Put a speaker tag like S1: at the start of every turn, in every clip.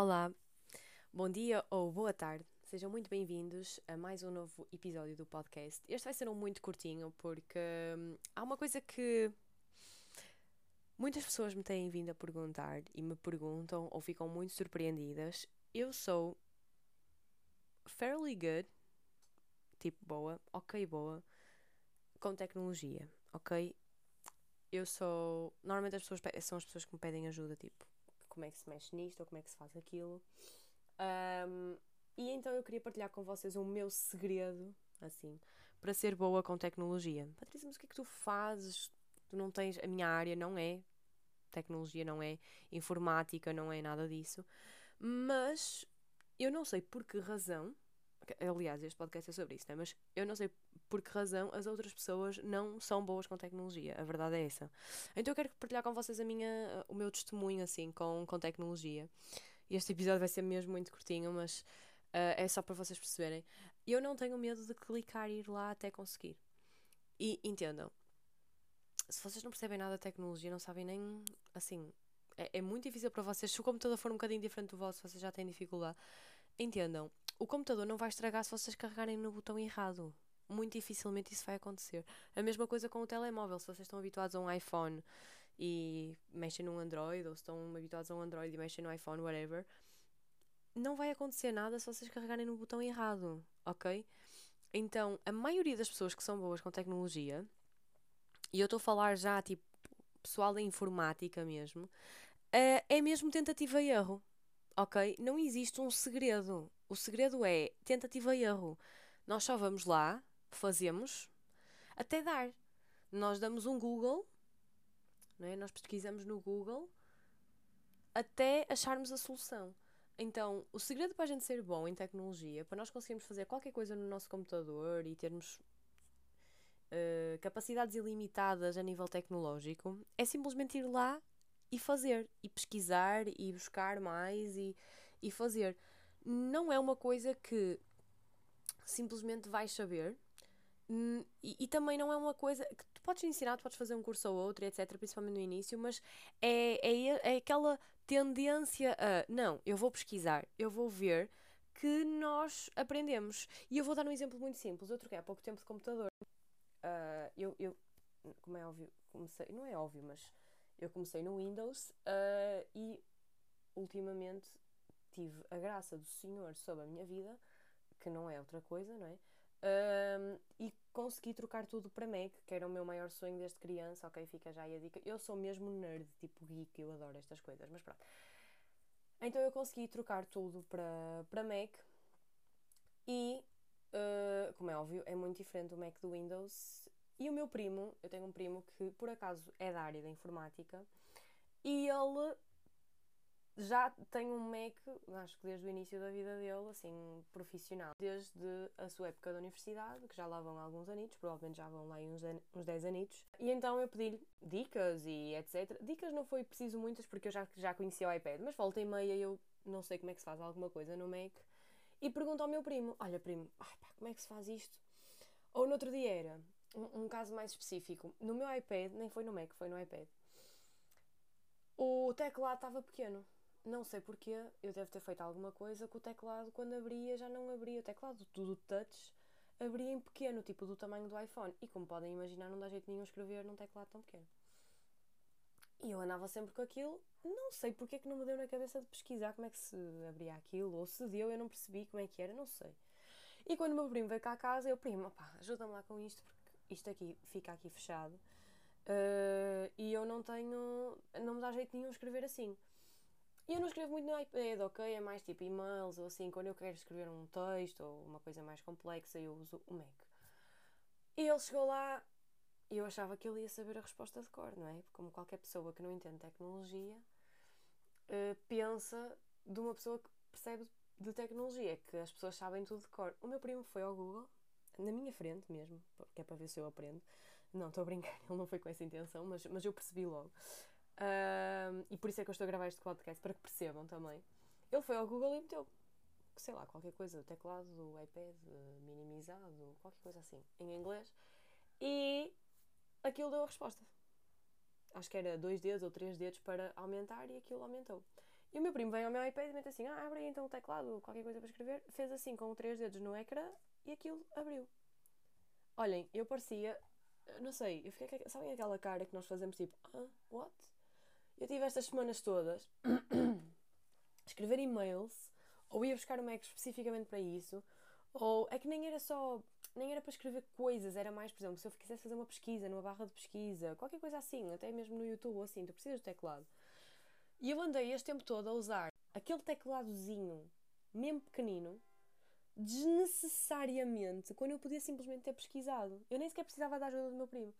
S1: Olá, bom dia ou boa tarde. Sejam muito bem-vindos a mais um novo episódio do podcast. Este vai ser um muito curtinho porque hum, há uma coisa que muitas pessoas me têm vindo a perguntar e me perguntam ou ficam muito surpreendidas. Eu sou fairly good, tipo boa, ok boa, com tecnologia, ok? Eu sou. Normalmente as pessoas pe- são as pessoas que me pedem ajuda, tipo, como é que se mexe nisto ou como é que se faz aquilo. Ahm, e então eu queria partilhar com vocês o meu segredo, assim, para ser boa com tecnologia. Patrícia, mas o que é que tu fazes? Tu não tens. A minha área não é tecnologia, não é informática, não é nada disso. Mas eu não sei por que razão. Aliás, este podcast é sobre isso, né? Mas eu não sei por que razão as outras pessoas não são boas com tecnologia. A verdade é essa. Então eu quero partilhar com vocês a minha, o meu testemunho, assim, com, com tecnologia. Este episódio vai ser mesmo muito curtinho, mas ah, é só para vocês perceberem. Eu não tenho medo de clicar e ir lá até conseguir. E entendam, se vocês não percebem nada de tecnologia, não sabem nem. Assim, é, é muito difícil para vocês. Se o computador for um bocadinho diferente do vosso, vocês já têm dificuldade. Entendam, o computador não vai estragar se vocês carregarem no botão errado. Muito dificilmente isso vai acontecer. A mesma coisa com o telemóvel. Se vocês estão habituados a um iPhone e mexem num Android, ou se estão habituados a um Android e mexem no iPhone, whatever, não vai acontecer nada se vocês carregarem no botão errado, ok? Então, a maioria das pessoas que são boas com tecnologia, e eu estou a falar já, tipo, pessoal da informática mesmo, eh, é mesmo tentativa e erro, ok? Não existe um segredo. O segredo é tentativa e erro. Nós só vamos lá, fazemos, até dar. Nós damos um Google, não é? Nós pesquisamos no Google até acharmos a solução. Então, o segredo para a gente ser bom em tecnologia, para nós conseguirmos fazer qualquer coisa no nosso computador e termos eh, capacidades ilimitadas a nível tecnológico, é simplesmente ir lá e fazer, e pesquisar, e buscar mais e, e fazer. Não é uma coisa que simplesmente vais saber. Hum, E, e também não é uma coisa que tu podes ensinar, tu podes fazer um curso ou outro, etc., principalmente no início, mas é, é, é aquela tendência a não, eu vou pesquisar, eu vou ver que nós aprendemos. E eu vou dar um exemplo muito simples. Eu troquei há pouco tempo de computador. Ah, eu, eu, como é óbvio, comecei, não é óbvio, mas eu comecei no Windows ah, e ultimamente tive a graça do Senhor sobre a minha vida, que não é outra coisa, não é? Ahm, e consegui trocar tudo para Mac, que era o meu maior sonho desde criança. Ok, fica já aí a dica. Eu sou mesmo nerd, tipo geek, eu adoro estas coisas, mas pronto. Então eu consegui trocar tudo para, para Mac e, ah, como é óbvio, é muito diferente do Mac do Windows. E o meu primo, eu tenho um primo que por acaso é da área da informática e ele já tem um Mac, acho que desde o início da vida dele, assim, profissional. Desde a sua época da universidade, que já lá vão alguns anitos, provavelmente já vão lá uns, uns 10 anitos. E então eu pedi-lhe dicas e etc. Dicas não foi preciso muitas, porque eu já, já conhecia o iPad, mas volta e meia eu não sei como é que se faz alguma coisa no Mac. E pergunto ao meu primo, olha primo, ai pá, como é que se faz isto? Ou no outro dia era, um, caso mais específico, no meu iPad, nem foi no Mac, foi no iPad. O teclado estava pequeno. Não sei porquê, eu devo ter feito alguma coisa que o teclado, quando abria, já não abria. O teclado do touch abria em pequeno, tipo do tamanho do iPhone. E como podem imaginar, não dá jeito nenhum escrever num teclado tão pequeno. E eu andava sempre com aquilo, não sei porque é que não me deu na cabeça de pesquisar como é que se abria aquilo, ou se deu, eu não percebi como é que era, não sei. E quando o meu primo veio cá a casa, eu, primo, pá, ajuda-me lá com isto, porque isto aqui fica aqui fechado. eh, e eu não tenho, não me dá jeito nenhum escrever assim. E eu não escrevo muito no iPad, ok? É mais tipo e-mails ou assim, quando eu quero escrever um texto ou uma coisa mais complexa, eu uso o Mac. E ele chegou lá e eu achava que ele ia saber a resposta de cor, não é? Como qualquer pessoa que não entende tecnologia eh, pensa de uma pessoa que percebe de tecnologia, que as pessoas sabem tudo de cor. O meu primo foi ao Google, na minha frente mesmo, porque é para ver se eu aprendo. Não, estou a brincar, ele não foi com essa intenção, mas, mas eu percebi logo. Ahm, e por isso é que eu estou a gravar este podcast, para que percebam também. Ele foi ao Google e meteu, sei lá, qualquer coisa, o teclado do iPad minimizado, qualquer coisa assim, em inglês. E aquilo deu a resposta. Acho que era dois dedos ou três dedos para aumentar e aquilo aumentou. E o meu primo vem ao meu iPad e mete assim: ah, abre aí então o teclado, qualquer coisa para escrever. Fez assim com três dedos no ecrã e aquilo abriu. Olhem, eu parecia. Não sei, eu fiquei. Sabem aquela cara que nós fazemos tipo: ah, what? Eu tive estas semanas todas escrever e-mails, ou ia buscar um Mac especificamente para isso, ou é que nem era só. Nem era para escrever coisas, era mais, por exemplo, se eu quisesse fazer uma pesquisa numa barra de pesquisa, qualquer coisa assim, até mesmo no YouTube ou assim, tu precisas de teclado. E eu andei este tempo todo a usar aquele tecladozinho, mesmo pequenino, desnecessariamente, quando eu podia simplesmente ter pesquisado. Eu nem sequer precisava da ajuda do meu primo.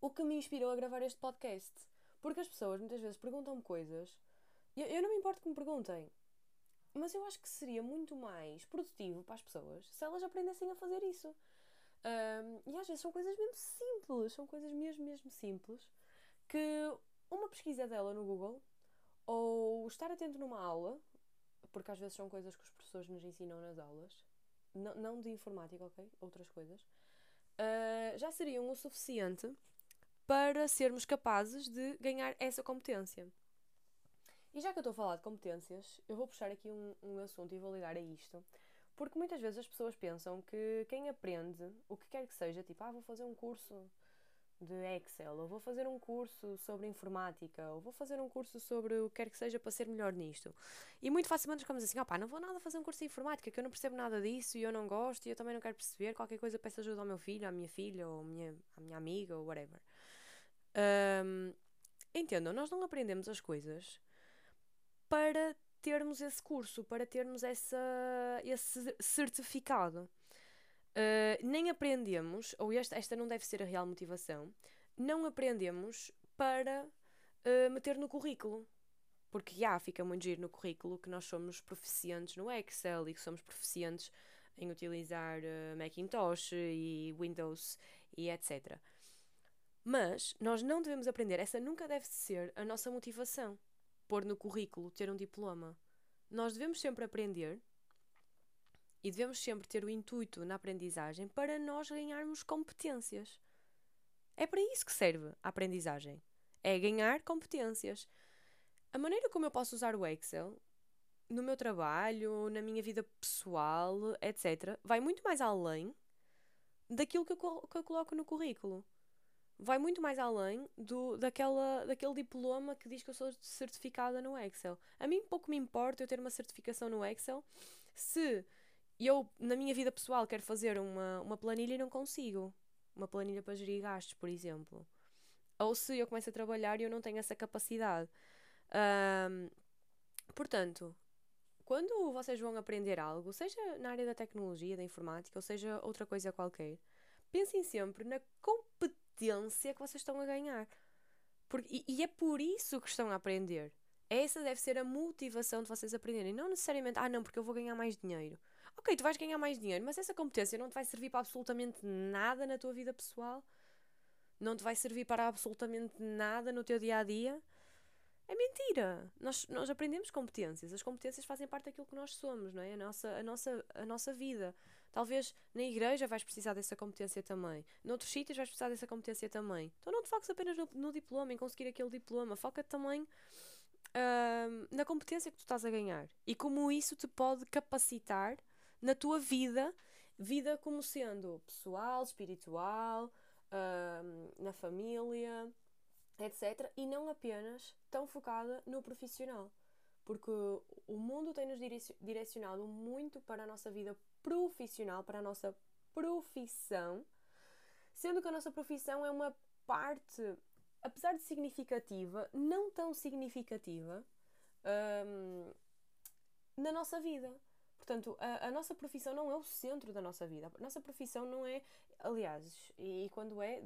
S1: O que me inspirou a gravar este podcast. Porque as pessoas muitas vezes perguntam-me coisas. Eu, eu não me importo que me perguntem. Mas eu acho que seria muito mais produtivo para as pessoas se elas aprendessem a fazer isso. Um, e às vezes são coisas mesmo simples, são coisas mesmo, mesmo simples, que uma pesquisa dela no Google ou estar atento numa aula, porque às vezes são coisas que os professores nos ensinam nas aulas, não, não de informática, ok? Outras coisas, uh, já seriam o suficiente para sermos capazes de ganhar essa competência. E já que eu estou a falar de competências, eu vou puxar aqui um, um assunto e vou ligar a isto, porque muitas vezes as pessoas pensam que quem aprende o que quer que seja, tipo, ah, vou fazer um curso de Excel, ou vou fazer um curso sobre informática, ou vou fazer um curso sobre o que quer que seja para ser melhor nisto. E muito facilmente ficamos assim, opá, não vou nada fazer um curso de informática, que eu não percebo nada disso e eu não gosto e eu também não quero perceber, qualquer coisa peço ajuda ao meu filho, à minha filha, ou à minha, à minha amiga, ou whatever. Um, entendam, nós não aprendemos as coisas para termos esse curso, para termos essa, esse certificado. Uh, nem aprendemos, ou esta, esta não deve ser a real motivação, não aprendemos para uh, meter no currículo. Porque já fica muito giro no currículo que nós somos proficientes no Excel e que somos proficientes em utilizar uh, Macintosh e Windows e etc. Mas nós não devemos aprender, essa nunca deve ser a nossa motivação. Pôr no currículo, ter um diploma. Nós devemos sempre aprender e devemos sempre ter o intuito na aprendizagem para nós ganharmos competências. É para isso que serve a aprendizagem. É ganhar competências. A maneira como eu posso usar o Excel no meu trabalho, na minha vida pessoal, etc., vai muito mais além daquilo que eu, que eu coloco no currículo. Vai muito mais além do, daquela, daquele diploma que diz que eu sou certificada no Excel. A mim pouco me importa eu ter uma certificação no Excel se e eu, na minha vida pessoal, quero fazer uma, uma planilha e não consigo. Uma planilha para gerir gastos, por exemplo. Ou se eu começo a trabalhar e eu não tenho essa capacidade. Um, portanto, quando vocês vão aprender algo, seja na área da tecnologia, da informática, ou seja outra coisa qualquer, pensem sempre na competência que vocês estão a ganhar. Porque, e, e é por isso que estão a aprender. Essa deve ser a motivação de vocês aprenderem. Não necessariamente, ah, não, porque eu vou ganhar mais dinheiro. Ok, tu vais ganhar mais dinheiro, mas essa competência não te vai servir para absolutamente nada na tua vida pessoal? Não te vai servir para absolutamente nada no teu dia a dia? É mentira! Nós, nós aprendemos competências. As competências fazem parte daquilo que nós somos, não é? A nossa, a nossa, a nossa vida. Talvez na igreja vais precisar dessa competência também. Noutros sítios vais precisar dessa competência também. Então não te foques apenas no, no diploma, em conseguir aquele diploma. Foca também uh, na competência que tu estás a ganhar. E como isso te pode capacitar na tua vida, vida como sendo pessoal, espiritual, uh, na família, etc. E não apenas tão focada no profissional. Porque o mundo tem-nos direcionado muito para a nossa vida profissional, para a nossa profissão, sendo que a nossa profissão é uma parte, apesar de significativa, não tão significativa um, na nossa vida. Portanto, a, a, nossa profissão não é o centro da nossa vida. A nossa profissão não é. Aliás, e, e quando é,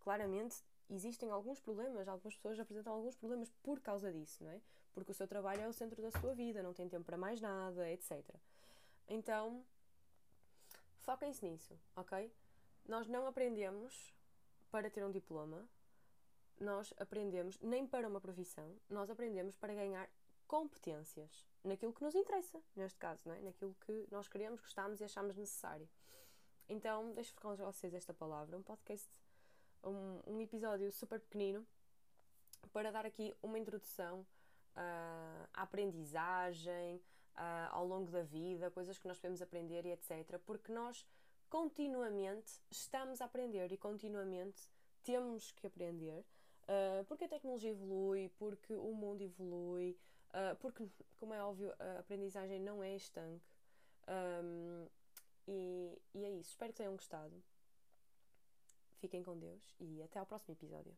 S1: claramente existem alguns problemas, algumas pessoas apresentam alguns problemas por causa disso, não é? Porque o seu trabalho é o centro da sua vida, não tem tempo para mais nada, etc. Então, foquem-se nisso, ok? Nós não aprendemos para ter um diploma, nós aprendemos nem para uma profissão, nós aprendemos para ganhar competências naquilo que nos interessa, neste caso, não é? naquilo que nós queremos, gostamos e achamos necessário. Então, deixo com vocês esta palavra, um podcast, um, um episódio super pequenino, para dar aqui uma introdução uh, a aprendizagem uh, ao longo da vida, coisas que nós podemos aprender e etc. Porque nós continuamente estamos a aprender e continuamente temos que aprender. Uh, porque a tecnologia evolui, porque o mundo evolui, porque, como é óbvio, a aprendizagem não é estanque. Um, e, e é isso. Espero que tenham gostado. Fiquem com Deus e até ao próximo episódio.